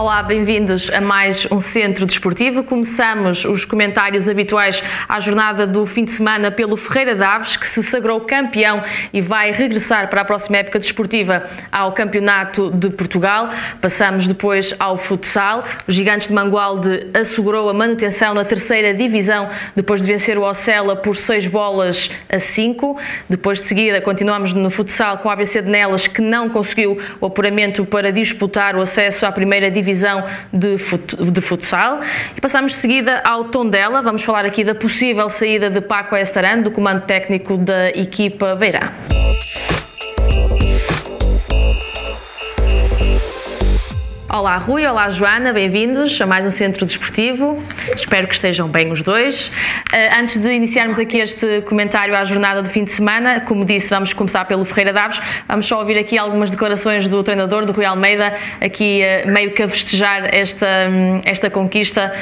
Olá, bem-vindos a mais um Centro Desportivo. Começamos os comentários habituais à jornada do fim de semana pelo Ferreira Daves, que se sagrou campeão e vai regressar para a próxima época desportiva ao Campeonato de Portugal. Passamos depois ao futsal. Os Gigantes de Mangualde assegurou a manutenção na terceira divisão depois de vencer o Ocela por 6 bolas a 5. Depois de seguida, continuamos no futsal com a ABC de Nelas, que não conseguiu o apuramento para disputar o acesso à primeira divisão divisão de, fut de futsal. E passamos de seguida ao Tondela. Vamos falar aqui da possível saída de Paco Estaran, do comando técnico da equipa Beirã. Olá Rui, olá Joana, bem-vindos a mais um Centro Desportivo. Espero que estejam bem os dois. Uh, antes de iniciarmos aqui este comentário à jornada do fim de semana, como disse, vamos começar pelo Ferreira Daves. Vamos só ouvir aqui algumas declarações do treinador, do Rui Almeida, aqui uh, meio que a festejar esta, um, esta conquista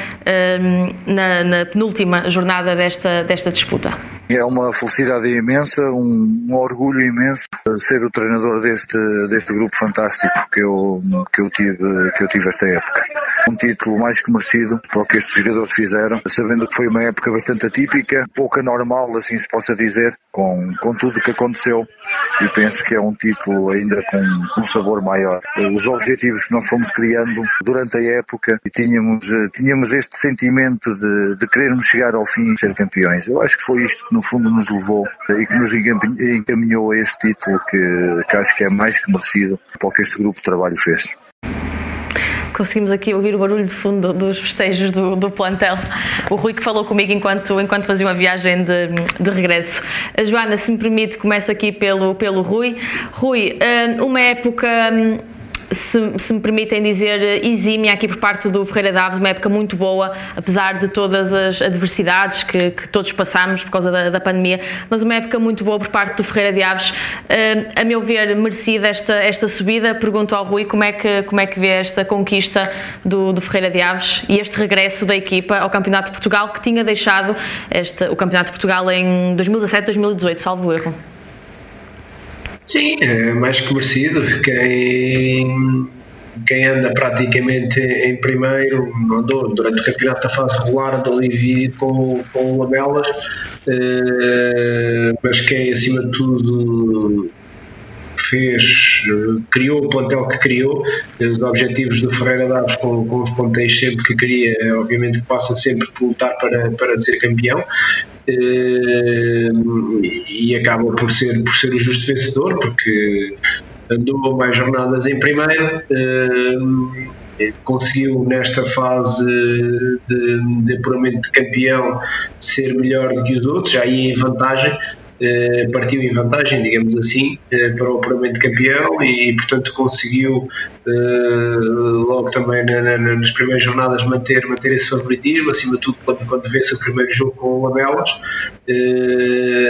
um, na, na penúltima jornada desta, desta disputa. É uma felicidade imensa, um, orgulho imenso ser o treinador deste, deste grupo fantástico que eu, que, eu tive, que eu tive esta época. Um título mais que merecido para o que estes jogadores fizeram, sabendo que foi uma época bastante atípica, pouco anormal, assim se possa dizer, com, com tudo o que aconteceu e penso que é um título ainda com um sabor maior. Os objetivos que nós fomos criando durante a época e tínhamos, tínhamos este sentimento de, de querermos chegar ao fim e ser campeões. Eu acho que foi isto que no fundo nos levou e que nos encaminhou a este título que, que acho que é mais que merecido para o que este grupo de trabalho fez conseguimos aqui ouvir o barulho de fundo dos festejos do, do, plantel. O Rui que falou comigo enquanto, enquanto fazia uma viagem de, de regresso. A Joana, se me permite, começo aqui pelo, pelo Rui. Rui, eh, uma época hum, se, se, me permitem dizer, exímia aqui por parte do Ferreira Daves, uma época muito boa, apesar de todas as adversidades que, que todos passamos por causa da, da, pandemia, mas uma época muito boa por parte do Ferreira de Aves. Uh, a meu ver, merecida esta, esta subida. Pergunto ao Rui como é que, como é que vê esta conquista do, do Ferreira de Aves e este regresso da equipa ao Campeonato de Portugal, que tinha deixado este, o Campeonato de Portugal em 2017-2018, salvo erro. Sim, é mais que merecido. Quem, quem anda praticamente em primeiro, andou durante o campeonato da fase regular, andou dividido com, com lamelas, eh, mas quem acima de tudo fez, criou o plantel que criou, os objetivos do Ferreira Daves com, com os pontéis sempre que queria, obviamente que passa sempre por lutar para, para ser campeão eh, e acaba por ser, por ser o justo vencedor, porque andou mais jornadas em primeiro, eh, conseguiu nesta fase de, de apuramento de campeão ser melhor do que os outros, ia em vantagem, eh, partiu em vantagem, digamos assim, eh, para o apuramento campeão e, portanto, conseguiu eh, logo também nas primeiras jornadas manter, manter esse favoritismo, acima de tudo quando, quando vence o primeiro jogo com o Lamelas,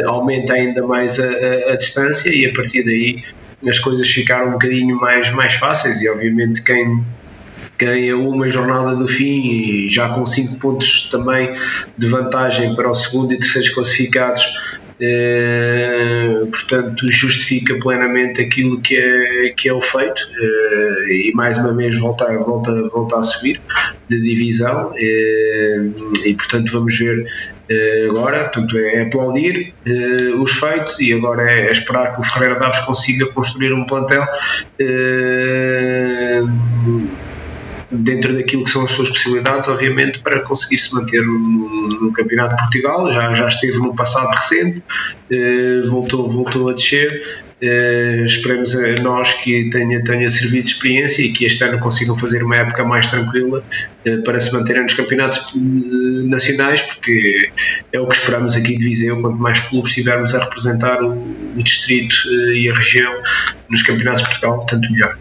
aumenta ainda mais a, a, a distância e a partir daí as coisas ficaram um bocadinho mais, mais fáceis. E obviamente quem ganha uma jornada do fim e já com 5 pontos também de vantagem para o segundo e terceiro classificados eh, portanto justifica plenamente aquilo que é, que é o feito uh, e mais uma vez voltar, volta, volta a subir de divisão uh, e portanto vamos ver agora, portanto é aplaudir os feitos e agora é, é, esperar que o Ferreira Daves consiga construir um plantel dentro daquilo que são as suas possibilidades, obviamente, para conseguir se manter no, no Campeonato de Portugal. Já, já esteve no passado recente, eh, voltou, voltou a descer. Eh, esperemos a nós que tenha, tenha servido de experiência e que este ano consigam fazer uma época mais tranquila eh, para se manterem nos campeonatos nacionais, porque é o que esperamos aqui de Viseu. Quanto mais clubes estivermos a representar o, o distrito e a região nos campeonatos de Portugal, tanto melhor.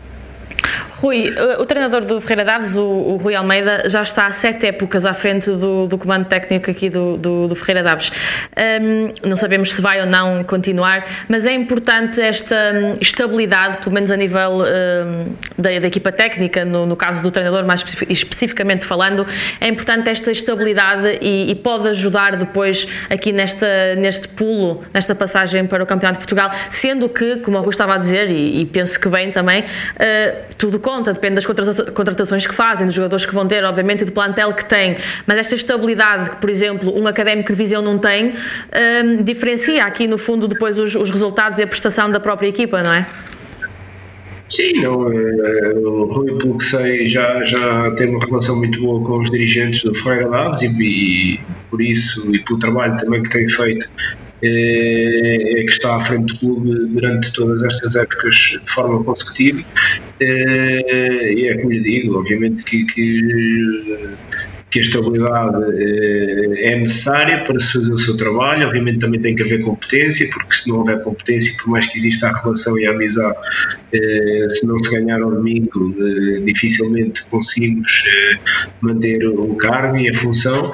Rui, o treinador do Ferreira Daves, o, o, Rui Almeida, já está há sete épocas à frente do, do comando técnico aqui do, do, do Ferreira Daves. Um, não sabemos se vai ou não continuar, mas é importante esta hum, estabilidade, pelo menos a nível um, da, da, equipa técnica, no, no, caso do treinador, mais especificamente falando, é importante esta estabilidade e, e, pode ajudar depois aqui nesta, neste pulo, nesta passagem para o Campeonato de Portugal, sendo que, como o Rui estava a dizer, e, e penso que bem também, uh, tudo conta, depende das contratações que fazem, dos jogadores que vão ter, obviamente, e do plantel que têm. Mas esta estabilidade que, por exemplo, um académico de divisão não tem, um, diferencia aqui, no fundo, depois os, os resultados e a prestação da própria equipa, não é? Sim, não, o Rui, pelo que sei, já, já tem uma relação muito boa com os dirigentes do Ferreira Daves e, e, por isso e pelo trabalho também que tem feito é, que está à frente do clube durante todas estas épocas de forma consecutiva. É, e é como lhe digo, obviamente que, que que a estabilidade é necessária para se fazer o seu trabalho. Obviamente também tem que haver competência, porque se não houver competência, por mais que exista a relação e a amizade, eh, se não se ganhar ao domingo, eh, dificilmente conseguimos manter o cargo e a função.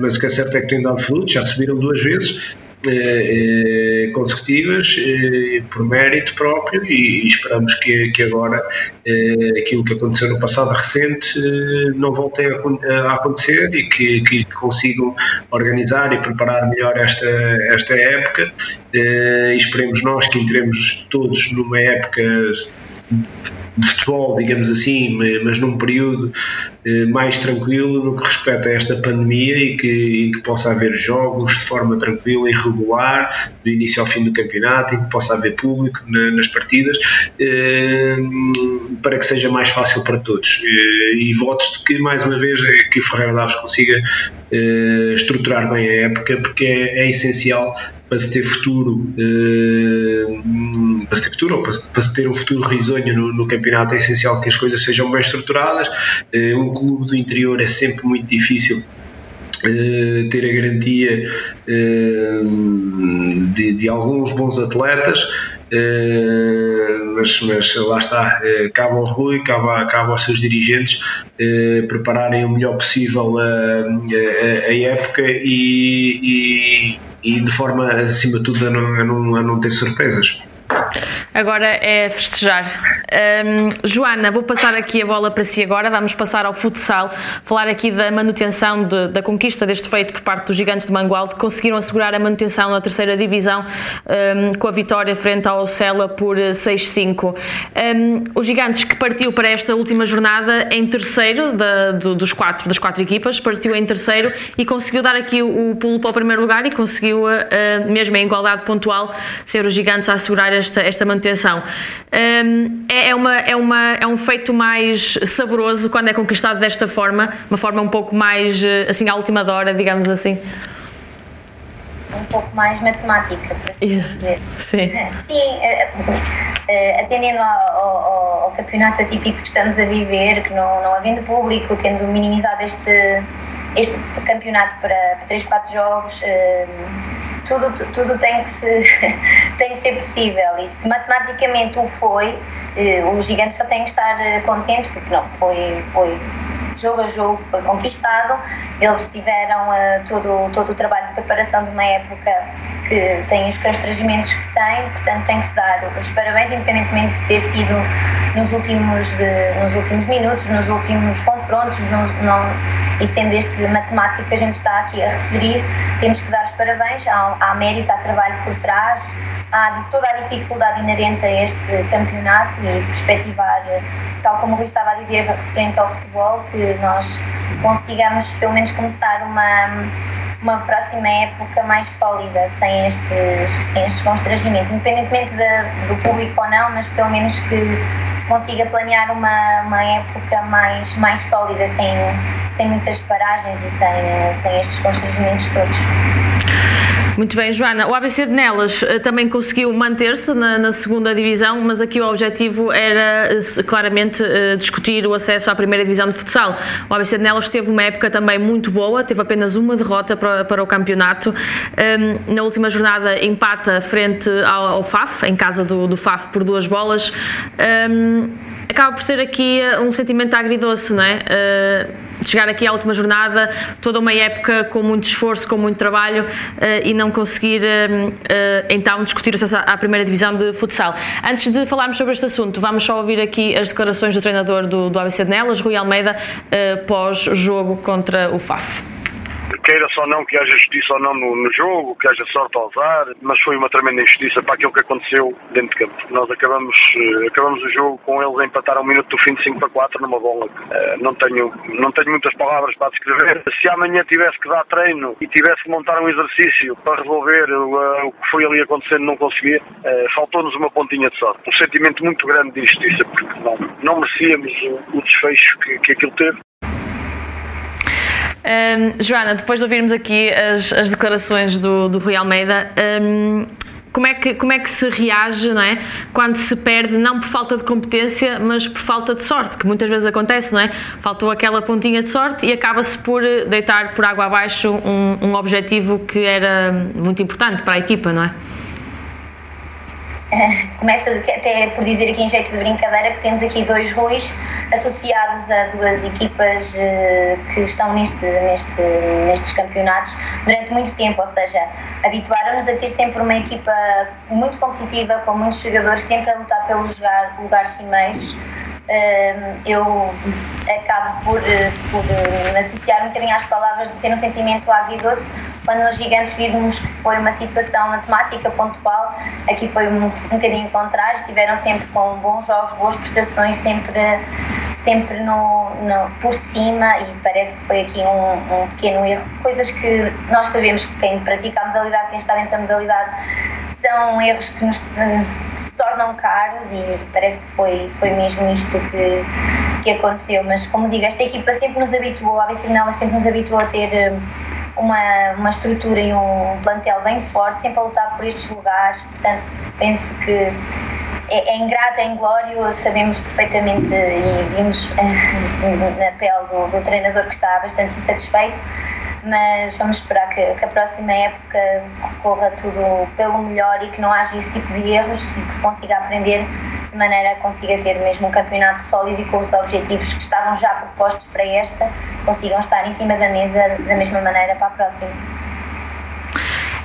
Mas o que é certo é que tem dado frutos, já subiram duas vezes eh, eh, consecutivas eh, por mérito próprio e, esperamos que, que agora aquilo que aconteceu no passado recente não volte a, a, acontecer e que, que, consigam organizar e preparar melhor esta, esta época. E esperemos nós que entremos todos numa época de futebol, digamos assim, mas num período eh, mais tranquilo no que respeita a esta pandemia e que, que possa haver jogos de forma tranquila e regular, do início ao fim do campeonato, e que possa haver público nas partidas, eh, para que seja mais fácil para todos. Eh, e votos de que, mais uma vez, que o Ferreira Daves consiga estruturar bem a época, porque é, é essencial para se ter futuro, para se ter futuro ou para, se ter um futuro risonho no, no, campeonato, é essencial que as coisas sejam bem estruturadas. Um clube do interior é sempre muito difícil Uh, ter a garantia de, de, alguns bons atletas, mas, mas, lá está, cabe ao Rui, cabe, cabe aos seus dirigentes prepararem o melhor possível a, a, a época e, e, e, de forma, acima de tudo, a não, a não, a não ter surpresas. Agora é festejar. Um, Joana, vou passar aqui a bola para si agora. Vamos passar ao futsal, falar aqui da manutenção de, da conquista deste feito por parte dos Gigantes de Mangualde, que conseguiram assegurar a manutenção na terceira divisão um, com a vitória frente ao Cela por 6-5. Um, os Gigantes que partiu para esta última jornada em terceiro da, do, dos quatro, das quatro equipas, partiu em terceiro e conseguiu dar aqui o, o pulo para o primeiro lugar e conseguiu, uh, mesmo em igualdade pontual, ser os Gigantes a assegurar esta, esta manutenção manutenção. Um, é, é, uma, é, uma, é um feito mais saboroso quando é conquistado desta forma, uma forma um pouco mais, eh, assim, à última hora, digamos assim. Um pouco mais matemática, para assim dizer. Sim. Sim, eh, eh, atendendo ao, ao, ao, campeonato atípico que estamos a viver, que não, não havendo público, tendo minimizado este, este campeonato para, para 3, 4 jogos tudo, tudo tem, que se, tem que ser possível. E se matematicamente o foi, eh, os gigantes só têm que estar eh, contentes porque não, foi, foi jogo a jogo, foi conquistado, eles tiveram uh, todo, todo o trabalho de preparação de uma época que tem os constrangimentos que tem, portanto tem que se dar os parabéns, independentemente de ter sido nos últimos, de, nos últimos minutos, nos últimos confrontos, não, e sendo este matemático que a gente está aqui a referir, temos que dar os parabéns, há, há mérito, há trabalho por trás, há toda a dificuldade inerente a este campeonato e perspectivar, tal como o Rui estava a dizer, referente ao futebol, que nós consigamos pelo menos começar uma uma próxima época mais sólida, sem estes, sem estes constrangimentos, independentemente de, do público ou não, mas pelo menos que se consiga planear uma, uma época mais, mais sólida, sem, sem muitas paragens e sem, sem estes constrangimentos todos. Muito bem, Joana. O ABC de Nelas eh, também conseguiu manter-se na, na, segunda divisão, mas aqui o objetivo era eh, claramente eh, discutir o acesso à primeira divisão de futsal. O ABC de Nelas teve uma época também muito boa, teve apenas uma derrota para, para o campeonato. Um, na última jornada empata frente ao, ao FAF, em casa do, do, FAF por duas bolas. Um, acaba por ser aqui um sentimento agridoce, não é? Chegar aqui à última jornada, toda uma época com muito esforço, com muito trabalho uh, e não conseguir uh, uh, então discutir o acesso à primeira divisão de futsal. Antes de falarmos sobre este assunto, vamos só ouvir aqui as declarações do treinador do, do ABC de Nelas, Rui Almeida, pós-jogo contra o FAF queira só não que haja justiça ou não no, no, jogo, que haja sorte ao azar, mas foi uma tremenda injustiça para aquilo que aconteceu dentro de campo. Nós acabamos, uh, acabamos o jogo com eles a empatar ao minuto do fim de 5 para 4 numa bola uh, não, tenho, não tenho muitas palavras para descrever. Se amanhã tivesse que dar treino e tivesse que montar um exercício para resolver uh, o que foi ali acontecendo não conseguia, faltou-nos uma pontinha de sorte. Um sentimento muito grande de injustiça, porque não, não merecíamos o, o desfecho que, que aquilo teve. Um, Joana, depois de ouvirmos aqui as, as declarações do, do Rui Almeida, um, como é, que, como é que se reage não é? quando se perde, não por falta de competência, mas por falta de sorte, que muitas vezes acontece, não é? Faltou aquela pontinha de sorte e acaba-se por deitar por água abaixo um, um objetivo que era muito importante para a equipa, não é? começo até por dizer aqui em jeito de brincadeira que temos aqui dois Ruis associados a duas equipas eh, que estão neste, neste, nestes campeonatos durante muito tempo, ou seja, habituaram-nos a ter sempre uma equipa muito competitiva, com muitos jogadores, sempre a lutar pelos lugar, lugares cimeiros. Eh, eu acabo por, eh, por me associar um bocadinho às palavras de ser um sentimento agridoce quando nos gigantes vimos que foi uma situação matemática pontual, aqui foi um, bocadinho contrário, estiveram sempre com bons jogos, boas prestações, sempre, sempre no, no por cima e parece que foi aqui um, um, pequeno erro. Coisas que nós sabemos que quem pratica a modalidade, quem está dentro da modalidade, são erros que nos, se tornam caros e parece que foi, foi mesmo isto que, que aconteceu. Mas, como digo, esta equipa sempre nos habituou, a ABC sempre nos habituou a ter uma, uma estrutura e um plantel bem forte, sempre a lutar por estes lugares. Portanto, penso que é, é ingrato, é inglório, sabemos perfeitamente e vimos na pele do, do, treinador que está bastante insatisfeito, mas vamos esperar que, que, a próxima época corra tudo pelo melhor e que não haja esse tipo de erros e que se consiga aprender de maneira a consiga ter mesmo um campeonato sólido e com os objetivos que estavam já propostos para esta consigam estar em cima da mesa da mesma maneira para a próxima.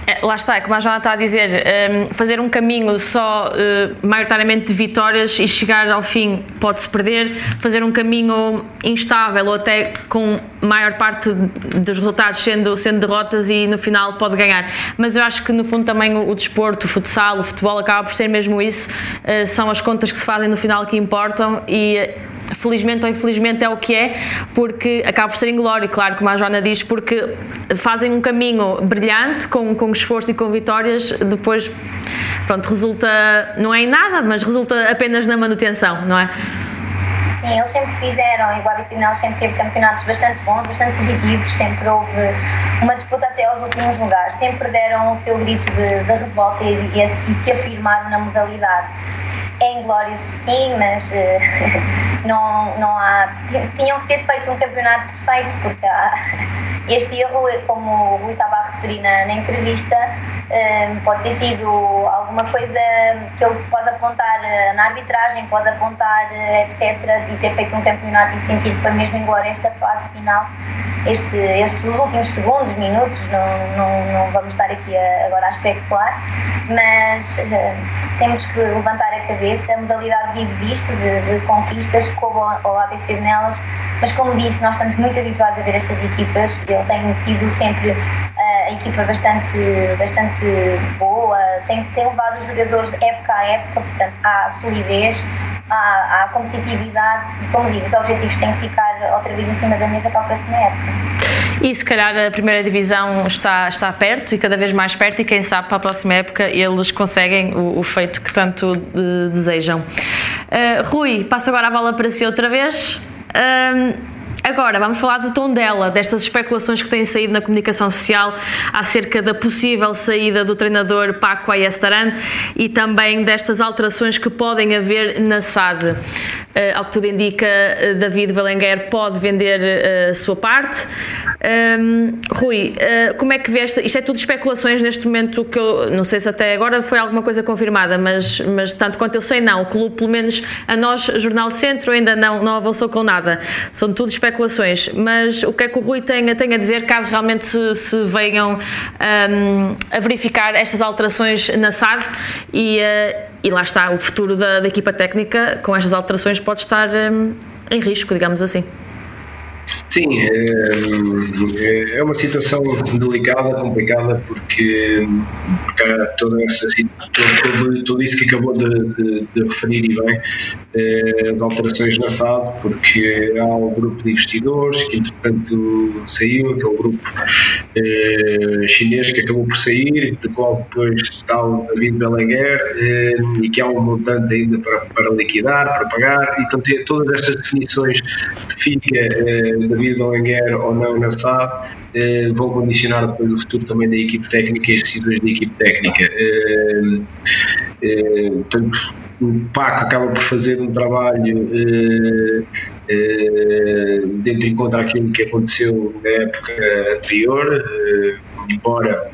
É, lá está, como a Joana está a dizer, um, fazer um caminho só uh, maioritariamente de vitórias e chegar ao fim pode-se perder, fazer um caminho instável ou até com maior parte dos resultados sendo, sendo derrotas e no final pode ganhar. Mas eu acho que no fundo também o, o desporto, o futsal, o futebol acaba por ser mesmo isso, uh, são as contas que se fazem no final que importam e felizmente ou infelizmente é o que é, porque acaba por ser inglório, claro, como a Joana diz, porque fazem um caminho brilhante, com, com esforço e com vitórias, depois, pronto, resulta, não é em nada, mas resulta apenas na manutenção, não é? Sim, eles sempre fizeram, e o Abicinel sempre teve campeonatos bastante bons, bastante positivos, sempre houve uma disputa até aos últimos lugares, sempre deram o seu grito de, de revolta e, e, e se afirmar na modalidade é inglório sim, mas uh, não, não há. Tinham que ter feito um campeonato perfeito, porque há, este erro, como o Rui estava a referir na, na entrevista, uh, pode ter sido alguma coisa que ele pode apontar uh, na arbitragem, pode apontar, etc., e ter feito um campeonato e sentir que foi mesmo inglório esta fase final. Este, estes últimos segundos, minutos, não, não, não vamos estar aqui a, agora a especular, mas temos que levantar a cabeça. A modalidade vive disto, de, de conquistas, como o ABC nelas, mas como disse, nós estamos muito habituados a ver estas equipas. Ele tem tido sempre uh, a equipa bastante, bastante boa, tem, tem levado os jogadores época a época, portanto há solidez, há, há competitividade e, como digo, os objetivos têm que ficar outra vez em cima da mesa para a próxima época. E se calhar a primeira divisão está, está perto e cada vez mais perto, e quem sabe para a próxima época eles conseguem o, o feito que tanto uh, desejam. Uh, Rui, passo agora a bola para si outra vez. Uh, Agora, vamos falar do tom dela, destas especulações que têm saído na comunicação social acerca da possível saída do treinador Paco Ayestaran e também destas alterações que podem haver na SAD. Uh, ao que tudo indica, uh, David Belenguer pode vender uh, a sua parte. Um, Rui, como é que vês? Isto é tudo especulações neste momento que eu não sei se até agora foi alguma coisa confirmada, mas, mas tanto quanto eu sei, não. O clube, pelo menos a nós, Jornal de Centro, ainda não, não avançou com nada. São tudo especulações. Mas o que é que o Rui tem, tem a dizer caso realmente se, se venham um, a verificar estas alterações na SAD e, uh, e lá está, o futuro da, da, equipa técnica com estas alterações pode estar um, em risco, digamos assim. Sim, é, é uma situação delicada, complicada, porque, porque há toda essa, tudo isso que acabou de, de, de referir e bem, eh, as alterações na SAD, porque há um grupo de investidores que entretanto saiu, que é o grupo eh, chinês que acabou por sair, do qual depois está o David Belenguer eh, e que há um montante ainda para, para liquidar, para pagar, e então todas estas definições de David Belenguer ou não na SAD vão condicionar depois o futuro também da equipe técnica e as decisões da equipe técnica. portanto, o PAC acaba por fazer um trabalho eh, eh, dentro em contra aquilo que aconteceu na época anterior, eh, embora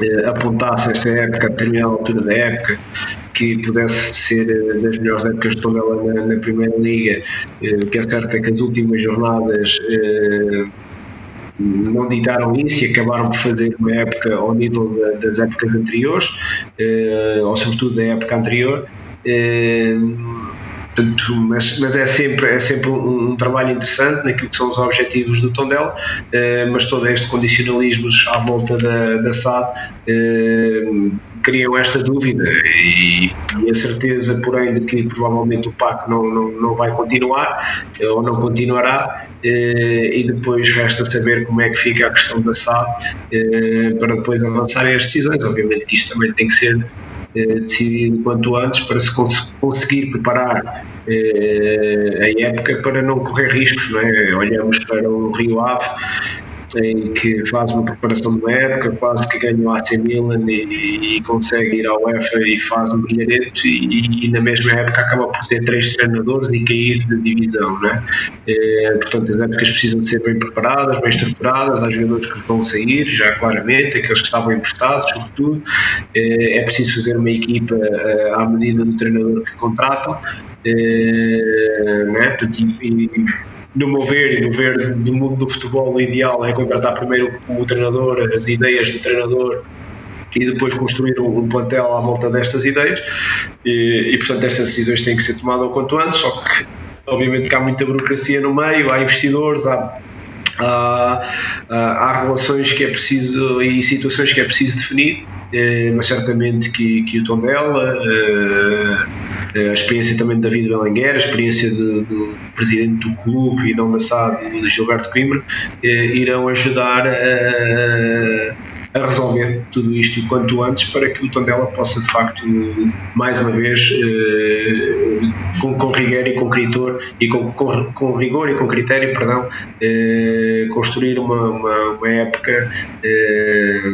eh, apontasse esta época, a determinada altura da época, que pudesse ser eh, das melhores épocas de Tondela na, na Primeira Liga, eh, o que é certo é que as últimas jornadas não ditaram isso e acabaram por fazer uma época ao nível das épocas anteriores, ou sobretudo da época anterior, mas, mas, é sempre, é sempre um, um, trabalho interessante naquilo que são os objetivos do Tondela, eh, mas todo este condicionalismos à volta da, da SAD eh, criam esta dúvida e, e, a certeza, porém, de que provavelmente o PAC não, não, não vai continuar eh, ou não continuará e depois resta saber como é que fica a questão da SAD para depois avançarem as decisões. Obviamente que isto também tem que ser eh, decidido quanto antes para se cons conseguir preparar eh, a época para não correr riscos. Não é? Olhamos para o Rio Ave em que faz uma preparação de época, quase que ganha o AC Milan e, e consegue ir ao UEFA e faz um brilharete e, e, na mesma época acaba por ter três treinadores e cair de divisão, né? É, portanto as épocas precisam de ser bem preparadas, bem estruturadas, há jogadores que vão sair já claramente, aqueles que estavam emprestados sobretudo, é, é preciso fazer uma equipa é, à medida do treinador que contratam, é, né? Portanto, e, no meu ver e no ver do mundo do futebol, o ideal é contratar primeiro o treinador, as ideias do treinador e depois construir um, plantel à volta destas ideias. E, e, portanto estas decisões têm que ser tomadas o quanto antes, só que obviamente que há muita burocracia no meio, há investidores, há, há, há relações que é preciso e situações que é preciso definir, eh, mas certamente que, que o tom dela eh, a experiência também de David Belenguer, a experiência do presidente do clube e não da SAD, de Gilberto Coimbra, eh, irão ajudar a, a, resolver tudo isto quanto antes para que o Tondela possa de facto mais uma vez eh, com, com rigor e com critor e com, com, com, rigor e com critério perdão eh, construir uma, uma, uma época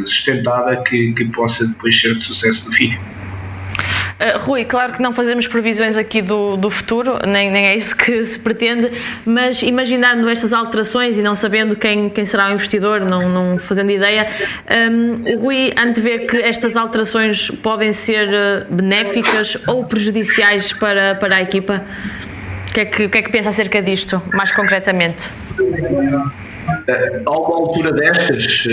sustentada que, que possa depois ser de sucesso no fim. Uh, Rui, claro que não fazemos previsões aqui do, do futuro, nem, nem é isso que se pretende, mas imaginando estas alterações e não sabendo quem, quem será o investidor, não, não fazendo ideia, um, Rui antevê que estas alterações podem ser eh, benéficas ou prejudiciais para, para a equipa? O que, é que, que é que pensa acerca disto, mais concretamente? Eh, a uma altura destas,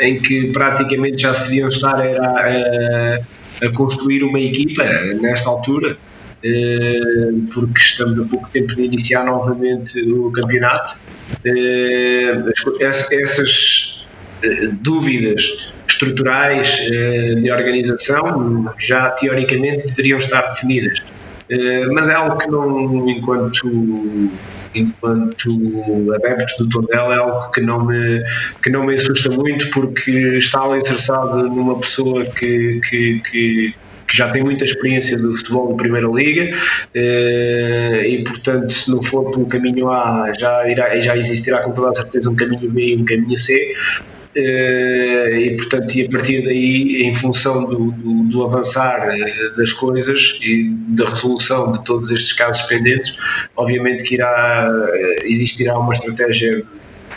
em que praticamente já se deviam estar era, a construir uma equipa nesta altura, eh, porque estamos a pouco tempo de iniciar novamente o campeonato. Eh, essas eh, dúvidas estruturais de organização já teoricamente deveriam estar definidas, mas é algo que não, enquanto enquanto adepto do Tondela é algo que não me que não me assusta muito porque está interessado numa pessoa que, que, que que já tem muita experiência do futebol de Primeira Liga e, portanto, se não for pelo caminho A, já, irá, já existirá com toda a certeza um caminho B e um caminho C. Uh, e portanto e a partir daí em função do, do, do, avançar das coisas e da resolução de todos estes casos pendentes obviamente que irá existirá uma estratégia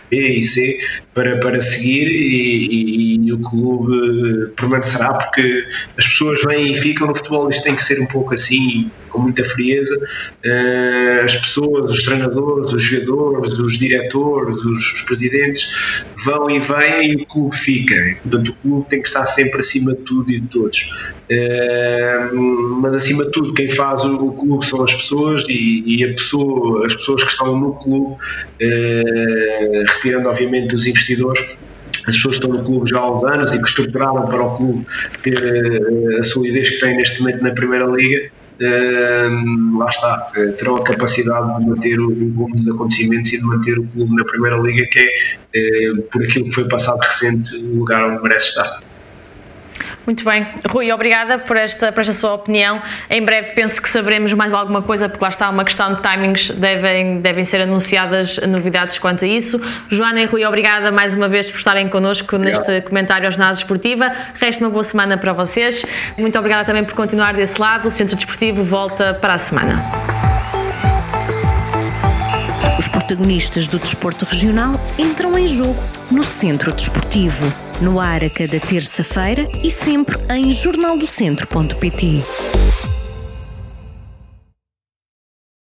B e C para, para seguir e, e, e, o clube permanecerá porque as pessoas vêm e ficam no futebol isto tem que ser um pouco assim com muita frieza uh, as pessoas, os treinadores, os jogadores os diretores, os, os, presidentes vão e vêm e o clube fica. Portanto o clube tem que estar sempre acima de tudo e de todos. Uh, mas acima de tudo quem faz o, clube são as pessoas e, e, a pessoa, as pessoas que estão no clube uh, retirando obviamente os investidores. As pessoas que estão no clube já há uns anos e que estruturaram para o clube eh, a solidez que tem neste momento na Primeira Liga, Lá está, uh, terão a capacidade de manter o, rumo dos acontecimentos e de manter o clube na Primeira Liga, que é, uh, por aquilo que foi passado recente, o lugar onde merece estar. Muito bem. Rui, obrigada por esta, por esta sua opinião. Em breve penso que saberemos mais alguma coisa, porque lá está uma questão de timings, devem, devem ser anunciadas novidades quanto a isso. Joana e Rui, obrigada mais uma vez por estarem connosco obrigado. neste comentário aos Jornada Esportiva. Resta uma boa semana para vocês. Muito obrigada também por continuar desse lado. O Centro Desportivo volta para a semana. Os protagonistas do desporto regional entram em jogo no Centro Desportivo no ar a cada terça-feira e sempre em jornaldocentro.pt.